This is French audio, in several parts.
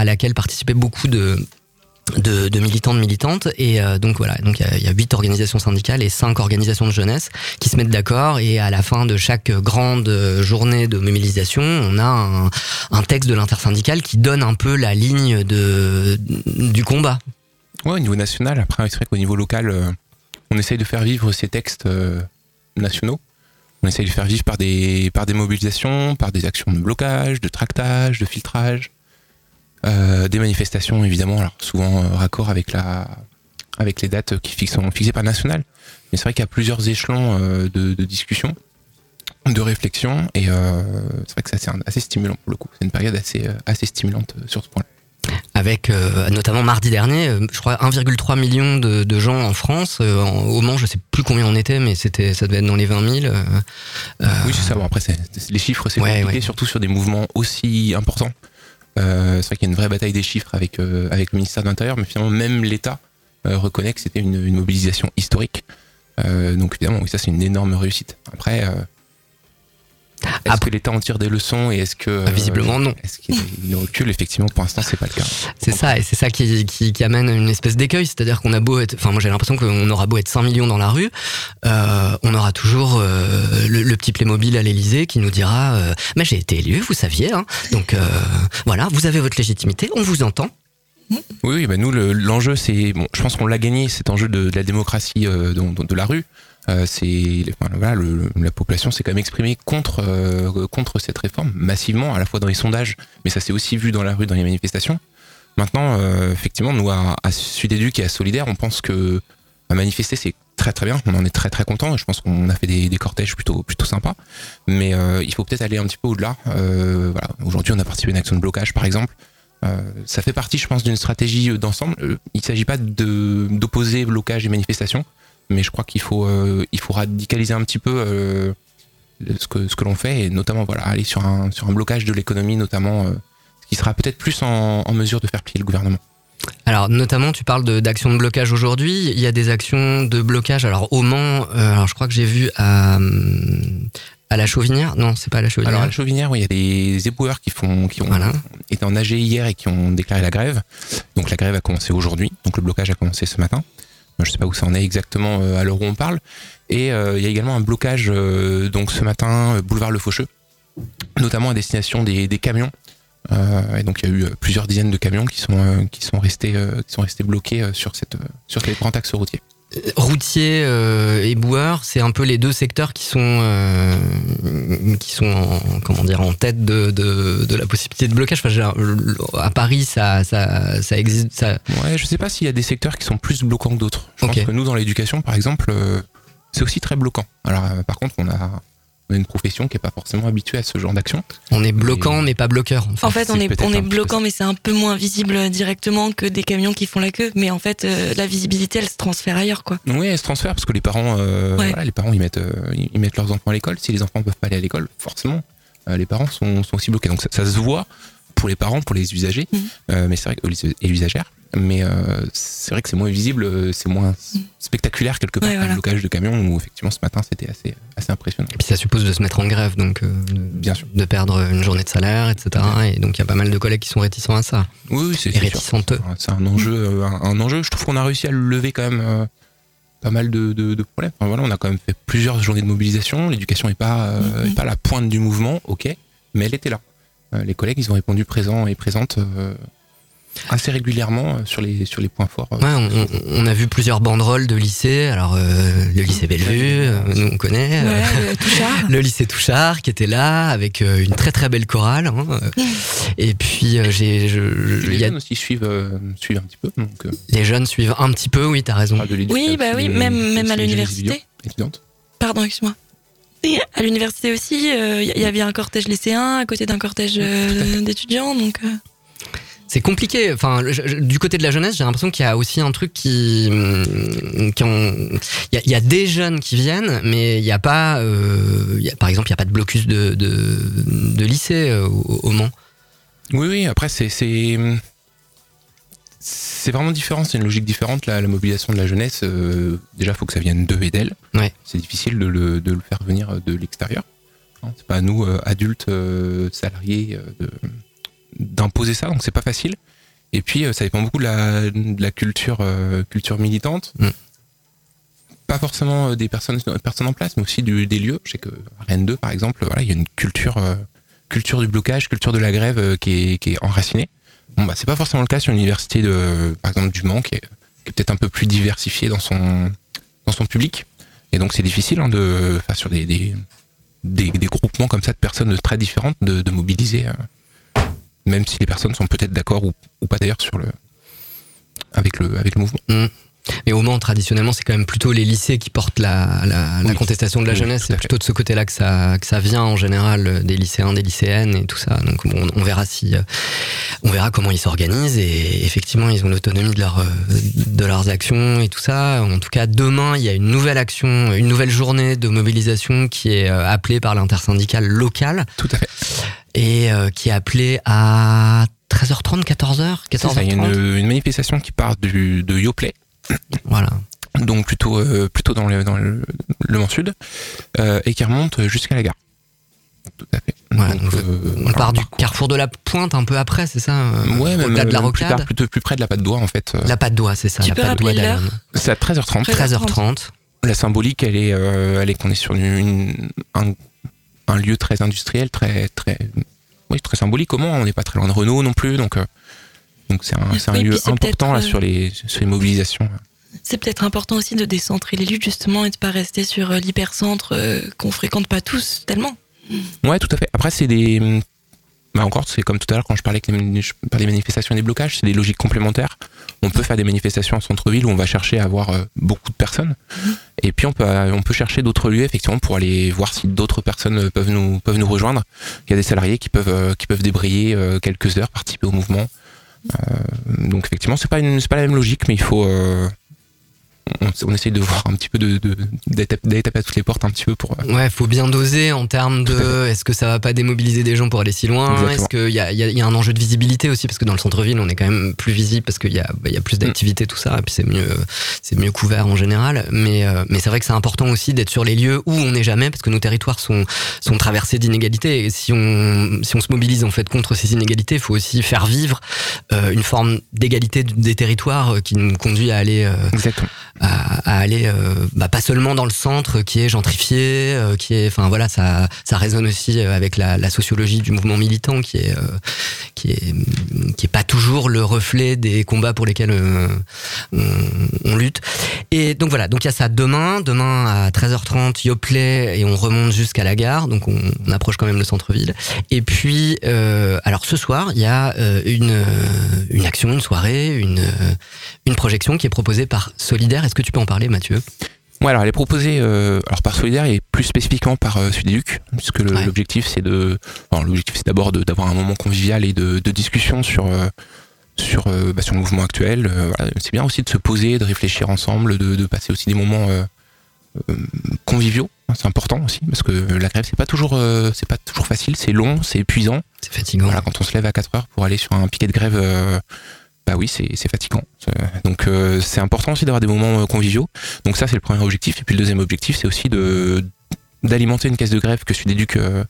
à laquelle participaient beaucoup de de, militants, de militantes. Et euh, donc voilà, donc il y a huit organisations syndicales et cinq organisations de jeunesse qui se mettent d'accord. Et à la fin de chaque grande journée de mobilisation, on a un, un texte de l'intersyndicale qui donne un peu la ligne de, du combat. Ouais, au niveau national. Après, c'est vrai qu'au niveau local, euh, on essaye de faire vivre ces textes euh, nationaux. On essaye de faire vivre par des, par des mobilisations, par des actions de blocage, de tractage, de filtrage. Euh, des manifestations évidemment, alors souvent euh, raccord avec la avec les dates qui sont fixées par national. Mais c'est vrai qu'il y a plusieurs échelons euh, de, de, discussion, de réflexion, et c'est vrai que c'est assez, stimulant pour le coup. C'est une période assez assez stimulante sur ce point-là. Avec notamment mardi dernier, je crois 1,3 million de, de, gens en France. au Mans, je sais plus combien on était, mais c'était ça devait être dans les 20 000. oui, c'est ça. Bon, après, les chiffres, c'est ouais, compliqué, ouais. surtout sur des mouvements aussi importants. Euh, c'est vrai qu'il y a une vraie bataille des chiffres avec, euh, avec le ministère de l'Intérieur, mais finalement même l'État euh, reconnaît que c'était une, mobilisation historique. donc évidemment, oui, ça c'est une énorme réussite. Après, est-ce que l'État en tire des leçons et est-ce que ah, visiblement non Est-ce qu'il y a recul Effectivement, pour l'instant, c'est pas le cas. C'est ça, et c'est ça qui, qui, qui, amène une espèce d'écueil, c'est-à-dire qu'on a beau être, enfin moi j'ai l'impression qu'on aura beau être 5 millions dans la rue, euh, on aura toujours euh, le, le, petit Playmobil à l'Élysée qui nous dira, euh, mais j'ai été élu, vous saviez, hein, donc euh, voilà, vous avez votre légitimité, on vous entend. Oui, oui bah nous l'enjeu c'est, bon, je pense qu'on l'a gagné cet enjeu de, de la démocratie de, de, de la rue. Euh, voilà, la population s'est quand même exprimée contre euh, contre cette réforme massivement, à la fois dans les sondages, mais ça s'est aussi vu dans la rue, dans les manifestations. Maintenant, euh, effectivement, nous à, à Sud Éduc et à Solidaire, on pense que à manifester c'est très très bien, on en est très très content. Je pense qu'on a fait des, des, cortèges plutôt plutôt sympas, mais il faut peut-être aller un petit peu au-delà. Voilà, aujourd'hui, on a participé à une action de blocage, par exemple. Ça fait partie, je pense, d'une stratégie d'ensemble. Il ne s'agit pas d'opposer blocage et manifestation mais je crois qu'il faut, euh, il faut radicaliser un petit peu euh, ce que, ce que l'on fait et notamment voilà, aller sur un, sur un blocage de l'économie, notamment, euh, ce qui sera peut-être plus en, en mesure de faire plier le gouvernement. Alors notamment, tu parles d'actions de, de, blocage aujourd'hui. Il y a des actions de blocage. Alors au Mans, euh, alors je crois que j'ai vu à, à la Chauvinière. Non, c'est pas à la Chauvinière. Alors à la Chauvinière, oui, il y a des éboueurs qui font, qui ont voilà. été en AG hier et qui ont déclaré la grève. Donc la grève a commencé aujourd'hui. Donc le blocage a commencé ce matin. Je sais pas où ça en est exactement euh, à l'heure où on parle. Et euh, il y a également un blocage euh, donc ce matin boulevard Le Faucheux, notamment à destination des, camions. et donc il y a eu plusieurs dizaines de camions qui sont qui sont restés qui sont restés bloqués sur cette sur grands axes routiers routier euh, et boueur, c'est un peu les deux secteurs qui sont euh, qui sont en, comment dire en tête de, de, de la possibilité de blocage. Enfin, à Paris, ça ça ça existe. Ça... Ouais, je sais pas s'il y a des secteurs qui sont plus bloquants que d'autres. Je okay. pense que nous dans l'éducation, par exemple, euh, c'est aussi très bloquant. Alors par contre, on a on a une profession qui est pas forcément habituée à ce genre d'action. On est bloquant, et... mais pas bloqueur. En fait, en fait on est, on est bloquant, mais c'est un peu moins visible directement que des camions qui font la queue. Mais en fait, euh, la visibilité, elle se transfère ailleurs, quoi. Oui, elle se transfère parce que les parents, euh, ouais. voilà, les parents, ils mettent, euh, ils mettent leurs enfants à l'école. Si les enfants peuvent pas aller à l'école, forcément, euh, les parents sont, sont, aussi bloqués. Donc ça, ça, se voit pour les parents, pour les usagers, mmh. mais c'est vrai que et les usagères mais euh, c'est vrai que c'est moins visible, c'est moins spectaculaire quelque part ouais, voilà. le blocage de camions où effectivement ce matin c'était assez assez impressionnant. Et puis ça suppose de se mettre en grève donc euh, bien sûr de perdre une journée de salaire etc. Ouais. Et donc il y a pas mal de collègues qui sont réticents à ça. Oui, oui c'est réticenteux. C'est un enjeu un, un, enjeu. Je trouve qu'on a réussi à le lever quand même. Euh, pas mal de, de, de problèmes. Enfin, voilà, on a quand même fait plusieurs journées de mobilisation. L'éducation n'est pas, mm -hmm. est pas la pointe du mouvement, ok, mais elle était là. les collègues, ils ont répondu présents et présentes assez régulièrement euh, sur les sur les points forts. Ouais, on, on, a vu plusieurs banderoles de lycées. Alors euh, le lycée Bellevue, euh, nous on connaît. Ouais, le, le, lycée Touchard qui était là avec euh, une très très belle chorale. Hein. Et puis j'ai, les y a... jeunes aussi suivent suivent un petit peu. Donc, les jeunes suivent un petit peu, oui, t'as raison. Ah, oui, bah oui, même même à l'université. Pardon, excuse-moi. À l'université aussi, il euh, y avait un cortège lycéen à côté d'un cortège euh, d'étudiants, donc. C'est compliqué. Enfin, je, du côté de la jeunesse, j'ai l'impression qu'il y a aussi un truc qui, mm, il, y a, il y, a, des jeunes qui viennent, mais il n'y a pas, euh, il y a, par exemple, il n'y a pas de blocus de, de, de lycée euh, au, au, Mans. Oui, oui. Après, c'est c'est vraiment différent. C'est une logique différente. La, la, mobilisation de la jeunesse, euh, déjà, il faut que ça vienne d'eux et d'elle. Ouais. C'est difficile de le, de le, faire venir de l'extérieur. C'est pas à nous, adultes, salariés, de d'imposer ça, donc c'est pas facile. Et puis ça dépend beaucoup de la, de la culture, culture militante. Mm. Pas forcément des personnes, personnes en place, mais aussi des lieux. Je sais que Rennes 2, par exemple, voilà, il y a une culture, culture du blocage, culture de la grève qui est, qui est enracinée. Bon, bah, c'est pas forcément le cas sur l'université de, par exemple, du Mans, qui est, peut-être un peu plus diversifiée dans son, dans son public. Et donc, c'est difficile hein, de, enfin, sur des, des, des, groupements comme ça de personnes très différentes, de, de mobiliser, euh, même si les personnes sont peut-être d'accord ou, ou, pas d'ailleurs sur le, avec le, avec le mouvement. Mmh. Mais au Mans, traditionnellement, c'est quand même plutôt les lycées qui portent la, la, contestation de la jeunesse. C'est plutôt de ce côté-là que ça, que ça vient en général euh, des lycéens, des lycéennes et tout ça. Donc bon, on verra si, euh, on verra comment ils s'organisent et effectivement, ils ont l'autonomie de, leur, euh, de leurs actions et tout ça. En tout cas, demain, il y a une nouvelle action, une nouvelle journée de mobilisation qui est appelée par l'intersyndicale locale. Tout à fait. Et qui est appelée à 13h30, 14h, 14h30. Il y a une, une manifestation qui part du, de Yoplait voilà. Donc plutôt euh, plutôt dans le dans le, Mans Sud euh, et qui remonte jusqu'à la gare. Tout à fait. Euh, on part du carrefour de la Pointe un peu après, c'est ça Ouais, même de la Rocade. Plus, plutôt plus près de la Patte d'Oie en fait. La Patte d'Oie, c'est ça. Tu la peux Patte l'heure C'est à 13h30. 13h30. La symbolique, elle est, elle est qu'on est sur une, un, un, lieu très industriel, très très oui, très symbolique. Comment On n'est pas très loin de Renault non plus, donc donc c'est un, un lieu important là, sur, les, sur les mobilisations. C'est peut-être important aussi de décentrer les luttes justement et de pas rester sur euh, l'hypercentre euh, qu'on fréquente pas tous tellement. Ouais, tout à fait. Après, c'est des. Bah encore, c'est comme tout à l'heure quand je parlais, que les, je parlais des manifestations et des blocages, c'est des logiques complémentaires. On peut faire des manifestations en centre-ville où on va chercher à avoir euh, beaucoup de personnes. Mm-hmm. Et puis on peut, on peut chercher d'autres lieux effectivement pour aller voir si d'autres personnes peuvent nous, peuvent nous rejoindre. Il y a des salariés qui peuvent, qui peuvent débrayer quelques heures, participer au mouvement. donc effectivement, c'est pas, une, pas la même logique, mais il faut, on, essaye de voir un petit peu de, d'aller taper à toutes les portes un petit peu pour. Euh, ouais, faut bien doser en termes de est-ce que ça va pas démobiliser des gens pour aller si loin? Est-ce qu'il y a, y a, un enjeu de visibilité aussi? Parce que dans le centre-ville on est quand même plus visible parce qu'il y a, bah, y a plus mm. d'activités tout ça et puis c'est mieux c'est mieux couvert en général. Mais euh, mais c'est vrai que c'est important aussi d'être sur les lieux où on n'est jamais parce que nos territoires sont sont traversés d'inégalités et si on si on se mobilise en fait contre ces inégalités, il faut aussi faire vivre euh, une forme d'égalité des territoires qui nous conduit à aller Exactement à, aller euh, bah, pas seulement dans le centre qui est gentrifié, euh, qui est, enfin voilà, ça, ça résonne aussi euh, avec la, sociologie du mouvement militant qui est, qui est, qui est pas toujours le reflet des combats pour lesquels on, on, lutte. Et donc voilà, donc il y a ça demain, demain à 13h30, Yoplait et on remonte jusqu'à la gare, donc on, on approche quand même le centre-ville. Et puis, alors ce soir, il y a une, une action, une soirée, une, une projection qui est proposée par Solidaire est-ce que tu peux en parler, Mathieu? Ouais, alors elle est proposée euh, alors par Solidaire et plus spécifiquement par euh, puisque l'objectif c'est de, l'objectif c'est d'abord d'avoir un moment convivial et de, discussion sur euh, sur euh, bah, sur le mouvement actuel. c'est bien aussi de se poser, de réfléchir ensemble, de, passer aussi des moments conviviaux. C'est important aussi parce que la grève c'est pas toujours c'est pas toujours facile, c'est long, c'est épuisant. C'est fatigant. Voilà, quand on se lève à 4 heures pour aller sur un piquet de grève bah oui, c'est fatigant. Donc euh, c'est important aussi d'avoir des moments euh, conviviaux. Donc ça c'est le premier objectif. Et puis le deuxième objectif c'est aussi d'alimenter une caisse de grève que Sudéduc euh,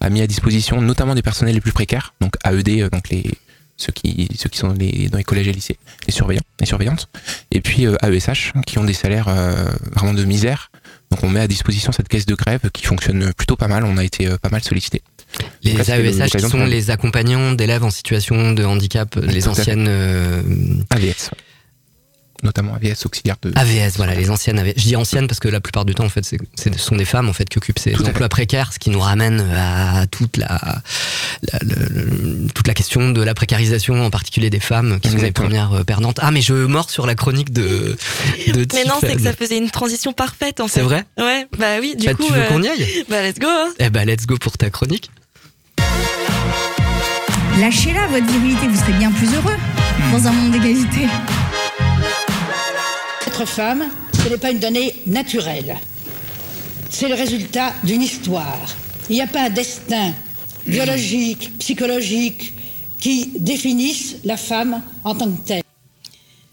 a mis à disposition, notamment des personnels les plus précaires, donc AED, donc les ceux qui ceux qui sont dans les collèges et lycées, les surveillants, les surveillantes, et puis AESH qui ont des salaires vraiment de misère. Donc on met à disposition cette caisse de grève qui fonctionne plutôt pas mal. On a été pas mal sollicité. Les AESH qui sont les accompagnants d'élèves en situation de handicap, les anciennes euh, AVS notamment AVS auxiliaire de AVS voilà les anciennes AVS. je dis anciennes parce que la plupart du temps en fait ce sont des femmes en fait qui occupent ces emplois précaires ce qui nous ramène à toute la, toute la question de la précarisation en particulier des femmes qui sont les premières euh, perdantes. Ah mais je mords sur la chronique de, de mais non c'est que ça faisait une transition parfaite en fait. c'est vrai ouais bah oui du bah, coup tu veux qu'on y aille? bah let's go hein. eh bah let's go pour ta chronique. Lâchez-la, votre virilité, vous serez bien plus heureux dans un monde d'égalité. Femme, ce n'est pas une donnée naturelle. C'est le résultat d'une histoire. Il n'y a pas un destin biologique, psychologique qui définisse la femme en tant que telle.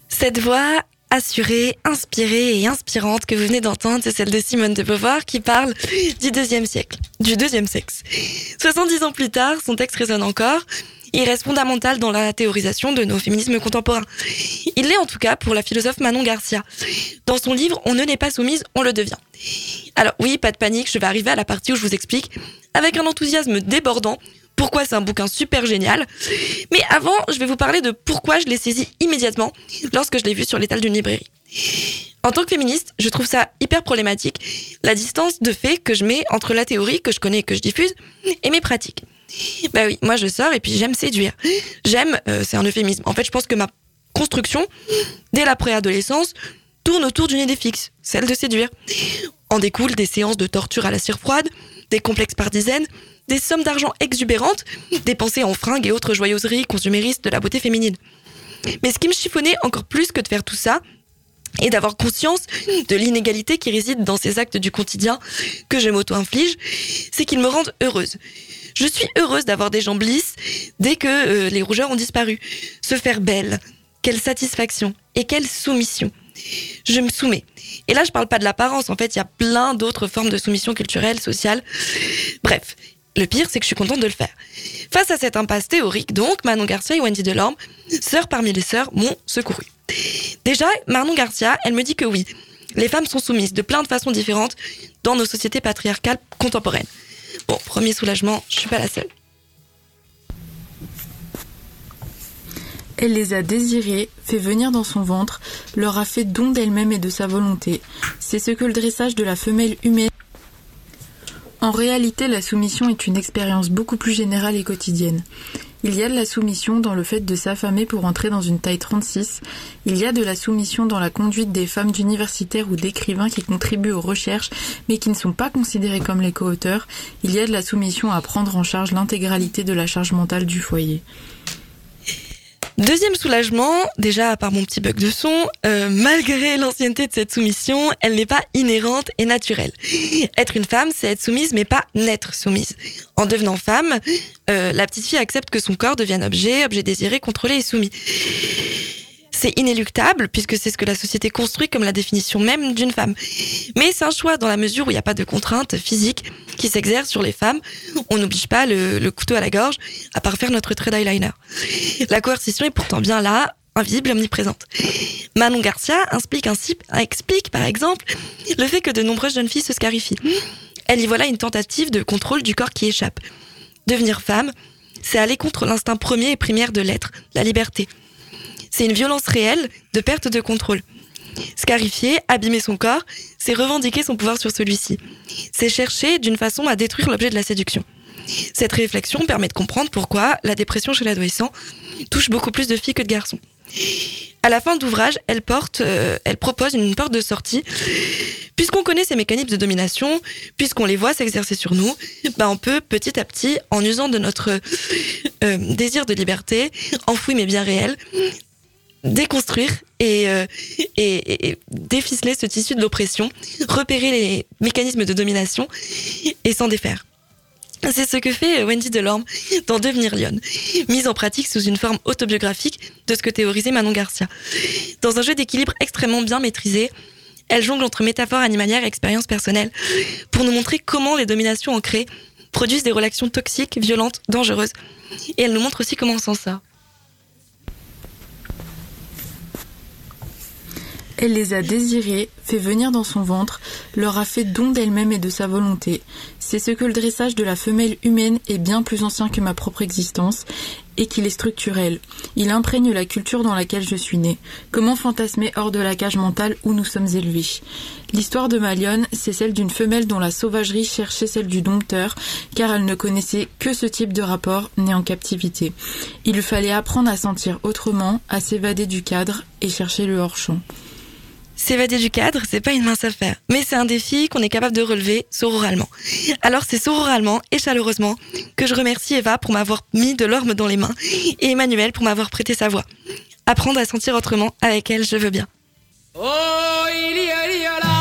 Cette voix assurée, inspirée et inspirante que vous venez d'entendre, c'est celle de Simone de Beauvoir qui parle du deuxième siècle, du deuxième sexe. 70 ans plus tard, son texte résonne encore. Il reste fondamental dans la théorisation de nos féminismes contemporains. Il l'est en tout cas pour la philosophe Manon Garcia. Dans son livre On ne n'est pas soumise, on le devient. Alors oui, pas de panique, je vais arriver à la partie où je vous explique, avec un enthousiasme débordant, pourquoi c'est un bouquin super génial. Mais avant, je vais vous parler de pourquoi je l'ai saisi immédiatement lorsque je l'ai vu sur l'étal d'une librairie. En tant que féministe, je trouve ça hyper problématique, la distance de fait que je mets entre la théorie que je connais et que je diffuse et mes pratiques. Bah oui, moi je sors et puis j'aime séduire. J'aime, euh, c'est un euphémisme. En fait, je pense que ma construction, dès la préadolescence, tourne autour d'une idée fixe, celle de séduire. En découlent des séances de torture à la cire froide, des complexes par dizaines, des sommes d'argent exubérantes, dépensées en fringues et autres joyeuseries consuméristes de la beauté féminine. Mais ce qui me chiffonnait encore plus que de faire tout ça, et d'avoir conscience de l'inégalité qui réside dans ces actes du quotidien que je m'auto-inflige, c'est qu'ils me rendent heureuse. Je suis heureuse d'avoir des jambes lisses dès que euh, les rougeurs ont disparu. Se faire belle, quelle satisfaction et quelle soumission. Je me soumets. Et là, je parle pas de l'apparence. En fait, il y a plein d'autres formes de soumission culturelle, sociale. Bref, le pire, c'est que je suis contente de le faire. Face à cette impasse théorique, donc, Manon Garcia et Wendy Delorme, sœurs parmi les sœurs, m'ont secouru. Déjà, Manon Garcia, elle me dit que oui, les femmes sont soumises de plein de façons différentes dans nos sociétés patriarcales contemporaines. Bon, premier soulagement, je suis pas la seule. Elle les a désirées, fait venir dans son ventre, leur a fait don d'elle-même et de sa volonté. C'est ce que le dressage de la femelle humaine en réalité, la soumission est une expérience beaucoup plus générale et quotidienne. Il y a de la soumission dans le fait de s'affamer pour entrer dans une taille 36. Il y a de la soumission dans la conduite des femmes d'universitaires ou d'écrivains qui contribuent aux recherches mais qui ne sont pas considérés comme les co-auteurs. Il y a de la soumission à prendre en charge l'intégralité de la charge mentale du foyer. Deuxième soulagement, déjà à part mon petit bug de son, euh, malgré l'ancienneté de cette soumission, elle n'est pas inhérente et naturelle. Être une femme, c'est être soumise mais pas n'être soumise. En devenant femme, euh, la petite fille accepte que son corps devienne objet, objet désiré, contrôlé et soumis c'est inéluctable puisque c'est ce que la société construit comme la définition même d'une femme. Mais c'est un choix dans la mesure où il n'y a pas de contraintes physiques qui s'exercent sur les femmes. On n'oblige pas le, couteau à la gorge à part faire notre trait d'eyeliner. La coercition est pourtant bien là, invisible omniprésente. Manon Garcia explique, par exemple le fait que de nombreuses jeunes filles se scarifient. Elle y voit là une tentative de contrôle du corps qui échappe. Devenir femme, c'est aller contre l'instinct premier et primaire de l'être, la liberté. C'est une violence réelle de perte de contrôle. Scarifier, abîmer son corps, c'est revendiquer son pouvoir sur celui-ci. C'est chercher d'une façon à détruire l'objet de la séduction. Cette réflexion permet de comprendre pourquoi la dépression chez l'adolescent touche beaucoup plus de filles que de garçons. À la fin d'ouvrage, elle porte, euh, elle propose une porte de sortie. Puisqu'on connaît ces mécanismes de domination, puisqu'on les voit s'exercer sur nous, bah on peut petit à petit, en usant de notre euh, désir de liberté, enfoui mais bien réel, déconstruire euh, et, et, déficeler ce tissu de l'oppression, repérer les mécanismes de domination et s'en défaire. C'est ce que fait Wendy Delorme dans Devenir Lyon, mise en pratique sous une forme autobiographique de ce que théorisait Manon Garcia. Dans un jeu d'équilibre extrêmement bien maîtrisé, elle jongle entre métaphores animalières et expériences personnelles pour nous montrer comment les dominations ancrées produisent des relations toxiques, violentes, dangereuses. Et elle nous montre aussi comment on s'en sort. Elle les a désirés, fait venir dans son ventre, leur a fait don d'elle-même et de sa volonté. C'est ce que le dressage de la femelle humaine est bien plus ancien que ma propre existence, et qu'il est structurel. Il imprègne la culture dans laquelle je suis née. Comment fantasmer hors de la cage mentale où nous sommes élevés? L'histoire de Malion, c'est celle d'une femelle dont la sauvagerie cherchait celle du dompteur, car elle ne connaissait que ce type de rapport né en captivité. Il lui fallait apprendre à sentir autrement, à s'évader du cadre et chercher le hors-champ. S'évader du cadre, c'est pas une mince affaire, mais c'est un défi qu'on est capable de relever sororalement. Alors c'est sororalement et chaleureusement que je remercie Eva pour m'avoir mis de l'orme dans les mains et Emmanuel pour m'avoir prêté sa voix. Apprendre à sentir autrement, avec elle, je veux bien. Oh, superbia,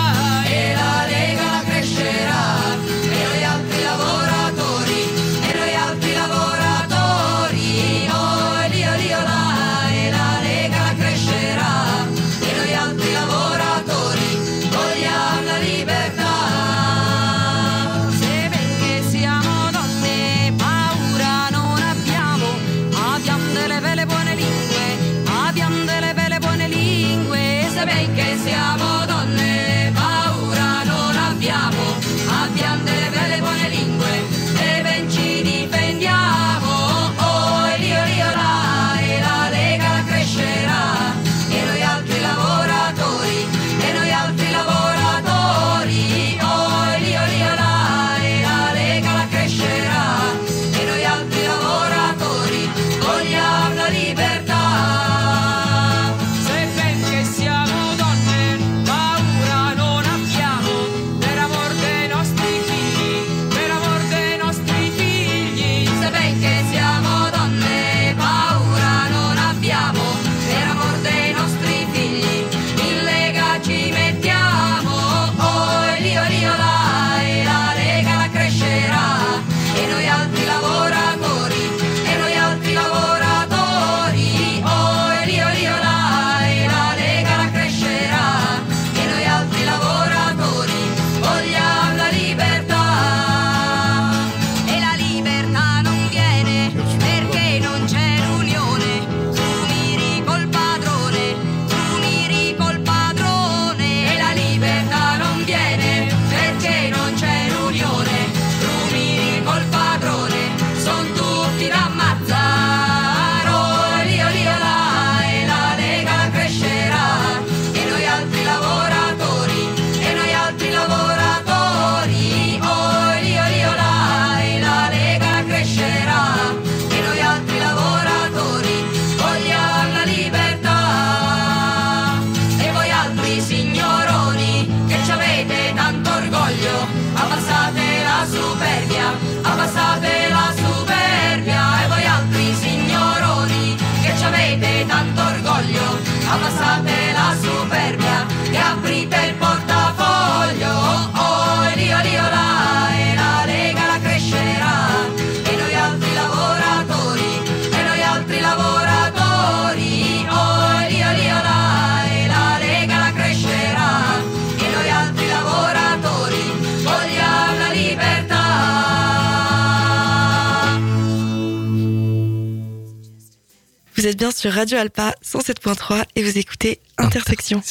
Vous êtes bien sur Radio Alpa 107.3 et vous écoutez Intersection.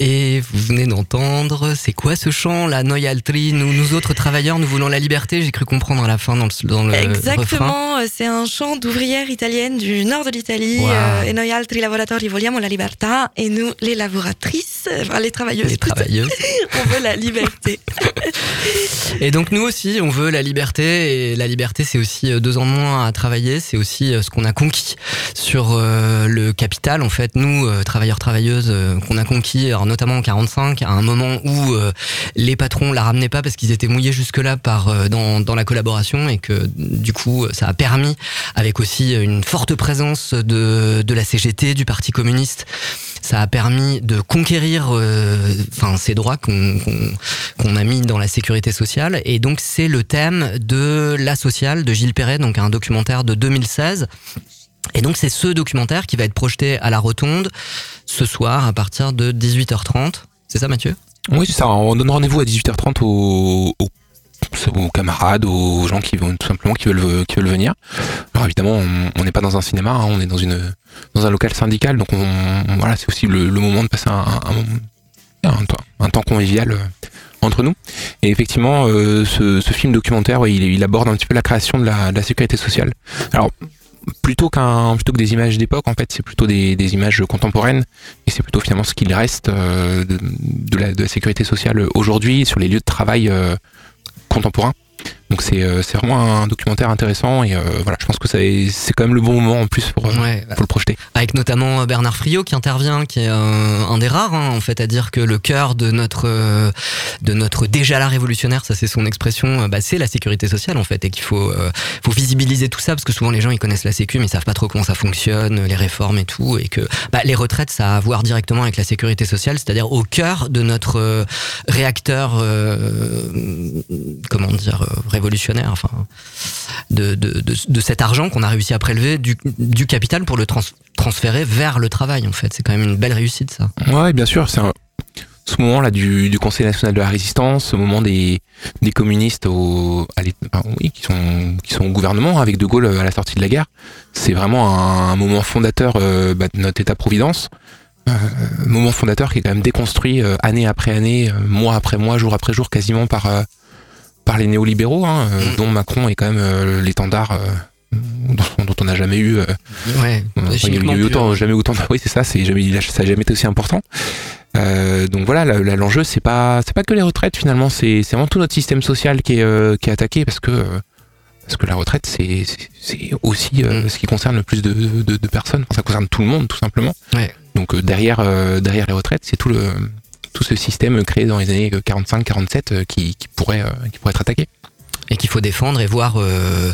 Et vous venez d'entendre, c'est quoi ce chant, la Noialtri nous, nous autres travailleurs, nous voulons la liberté, j'ai cru comprendre à la fin dans le, dans le. Exactement, euh, c'est un chant d'ouvrière italienne du nord de l'Italie. Wow. euh, E noi altri lavoratori vogliamo la libertà. Et nous, les lavoratrices, enfin, les travailleuses, Les travailleuses. on veut la liberté. Et donc nous aussi, on veut la liberté, et la liberté c'est aussi euh, deux ans de moins à travailler, c'est aussi ce qu'on a conquis sur euh, le capital. En fait, nous, travailleurs, travailleuses, euh, qu'on a conquis, notamment en 45, à un moment où euh, les patrons la ramenaient pas parce qu'ils étaient mouillés jusque-là par euh, dans, la collaboration et que du coup, ça a permis, avec aussi une forte présence de, de la CGT, du Parti communiste, ça a permis de conquérir ces droits qu'on a mis dans la sécurité sociale. Et donc c'est le thème de la sociale de Gilles Perret donc un documentaire de 2016 et donc c'est ce documentaire qui va être projeté à la Rotonde ce soir à partir de 18h30 c'est ça Mathieu? Oui, c'est ça. On donne rendez-vous à 18h30 aux, camarades, aux gens qui vont tout simplement qui veulent qui veulent venir. Alors évidemment, on n'est pas dans un cinéma, hein, on est dans une dans un local syndical, donc on, on- voilà, c'est aussi le, moment de passer un, un, temps, convivial euh, entre nous. Et effectivement, euh, ce, film documentaire, il aborde un petit peu la création de la, de la sécurité sociale. Alors plutôt qu'un plutôt que des images d'époque en fait c'est plutôt des, des images contemporaines. Et c'est plutôt finalement ce qu'il reste euh, de, la, de la sécurité sociale aujourd'hui sur les lieux de travail euh, contemporains donc c'est euh, c'est vraiment un documentaire intéressant et euh, voilà je pense que c'est quand même le bon moment en plus pour, euh, pour le projeter. Avec notamment Bernard Friot qui intervient, qui est un, des rares hein, en fait à dire que le cœur de notre de notre déjà là révolutionnaire, ça c'est son expression, bah, c'est la sécurité sociale en fait et qu'il faut faut visibiliser tout ça parce que souvent les gens ils connaissent la sécu mais ils savent pas trop comment ça fonctionne, les réformes et tout et que bah, les retraites ça a à voir directement avec la sécurité sociale, c'est-à-dire au cœur de notre réacteur euh, comment dire euh, révolutionnaire enfin de, de, de, cet argent qu'on a réussi à prélever du, du capital pour le trans- transférer vers le travail en fait. C'est quand même une belle réussite ça. Ouais, bien sûr, c'est ce moment-là du, Conseil national de la résistance, ce moment des, des communistes qui sont, qui sont au gouvernement avec De Gaulle à la sortie de la guerre, c'est vraiment un, moment fondateur euh, bah, de notre État-providence. Euh, moment fondateur qui est quand même déconstruit euh, année après année, euh, mois après mois, jour après jour, quasiment par, euh, par les néolibéraux, hein, euh, Mm. dont Macron est quand même euh, l'étendard euh, dont, dont on n'a jamais eu ouais il y a autant, jamais autant. de- Oui, c'est ça. C'est jamais, ça a jamais été aussi important. Euh, donc voilà, l'enjeu, c'est pas, c'est pas que les retraites finalement. C'est, vraiment tout notre système social qui est, euh, qui est attaqué parce que, euh, parce que la retraite, c'est, aussi Mm. ce qui concerne le plus de, de, de personnes. Enfin, ça concerne tout le monde, tout simplement. Ouais. Donc derrière, derrière les retraites, c'est tout le, tout ce système créé dans les années 45-47 euh, qui, qui pourrait, euh, qui pourrait être attaqué. et qu'il faut défendre et voir euh,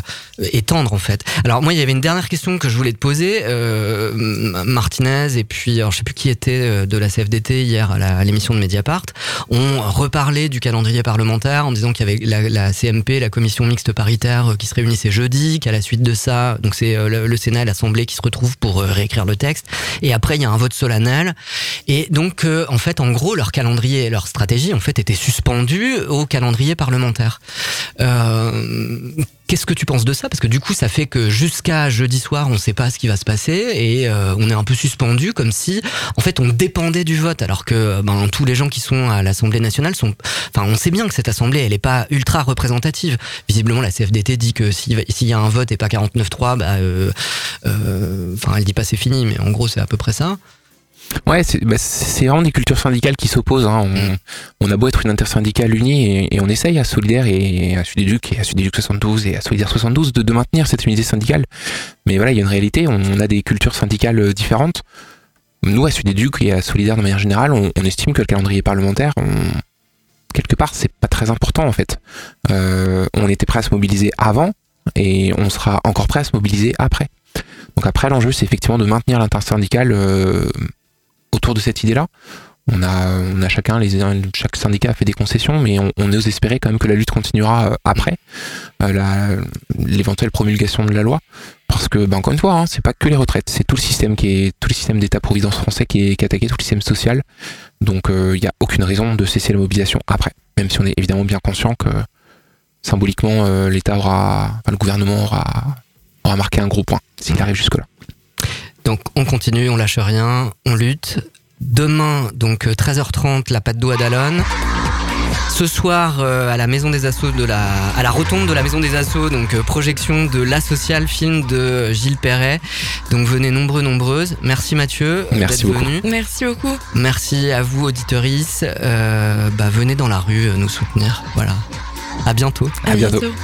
étendre en fait. Alors moi il y avait une dernière question que je voulais te poser, euh, Martinez et puis alors je sais plus qui était euh, de la CFDT hier à l'émission de Mediapart, ont reparlé du calendrier parlementaire en disant qu'il y avait la, la CMP, la commission mixte paritaire euh, qui se réunissait jeudi, qu'à la suite de ça, donc c'est euh, le, le Sénat et l'Assemblée qui se retrouvent pour réécrire le texte et après il y a un vote solennel et donc euh, en fait en gros leur calendrier et leur stratégie en fait étaient suspendus au calendrier parlementaire. Euh, Qu'est-ce que tu penses de ça? Parce que du coup, ça fait que jusqu'à jeudi soir, on ne sait pas ce qui va se passer et euh, on est un peu suspendu, comme si, en fait, on dépendait du vote, alors que ben, tous les gens qui sont à l'Assemblée nationale sont. Enfin, on sait bien que cette assemblée, elle n'est pas ultra représentative. Visiblement, la CFDT dit que s'il y a un vote et pas 49-3, bah, euh, euh, enfin, elle dit pas c'est fini, mais en gros, c'est à peu près ça. Ouais, c'est bah, c'est vraiment des cultures syndicales qui s'opposent. Hein. On, on a beau être une intersyndicale unie et, et on essaye à Solidaire et à Sud-Éduc et à Sud-Éduc 72 et à Solidaire 72 de, de maintenir cette unité syndicale. Mais voilà, il y a une réalité, on, on a des cultures syndicales euh, différentes. Nous, à Sud-Éduc et à Solidaire de manière générale, on, on estime que le calendrier parlementaire, quelque part, c'est pas très important en fait. Euh, on était prêt à se mobiliser avant et on sera encore prêt à se mobiliser après. Donc après, l'enjeu, c'est effectivement de maintenir l'intersyndicale euh, autour de cette idée-là. On a, chacun, chaque syndicat a fait des concessions, mais on, on ose espérer quand même que la lutte continuera euh, après euh, l'éventuelle promulgation de la loi, parce que, ben, encore une fois, hein, c'est pas que les retraites, c'est tout le système qui tout le système d'État-providence français qui est, attaqué, tout le système social. Donc, il n'y a aucune raison de cesser la mobilisation après, même si on est évidemment bien conscient que symboliquement, euh, l'État aura, le gouvernement aura, aura marqué un gros point s'il arrive jusque-là. Donc on continue, on lâche rien, on lutte. Demain, donc euh, 13h30, la patte d'eau à Dallon. Ce soir, euh, à la maison des assauts de la, à la rotonde de la maison des assauts, donc euh, projection de La Sociale, film de Gilles Perret. Donc venez nombreux, nombreuses. Merci Mathieu Merci beaucoup. venu. Merci beaucoup. Merci à vous auditorices. Euh, bah, venez dans la rue euh, nous soutenir. Voilà. À bientôt. À bientôt. bientôt.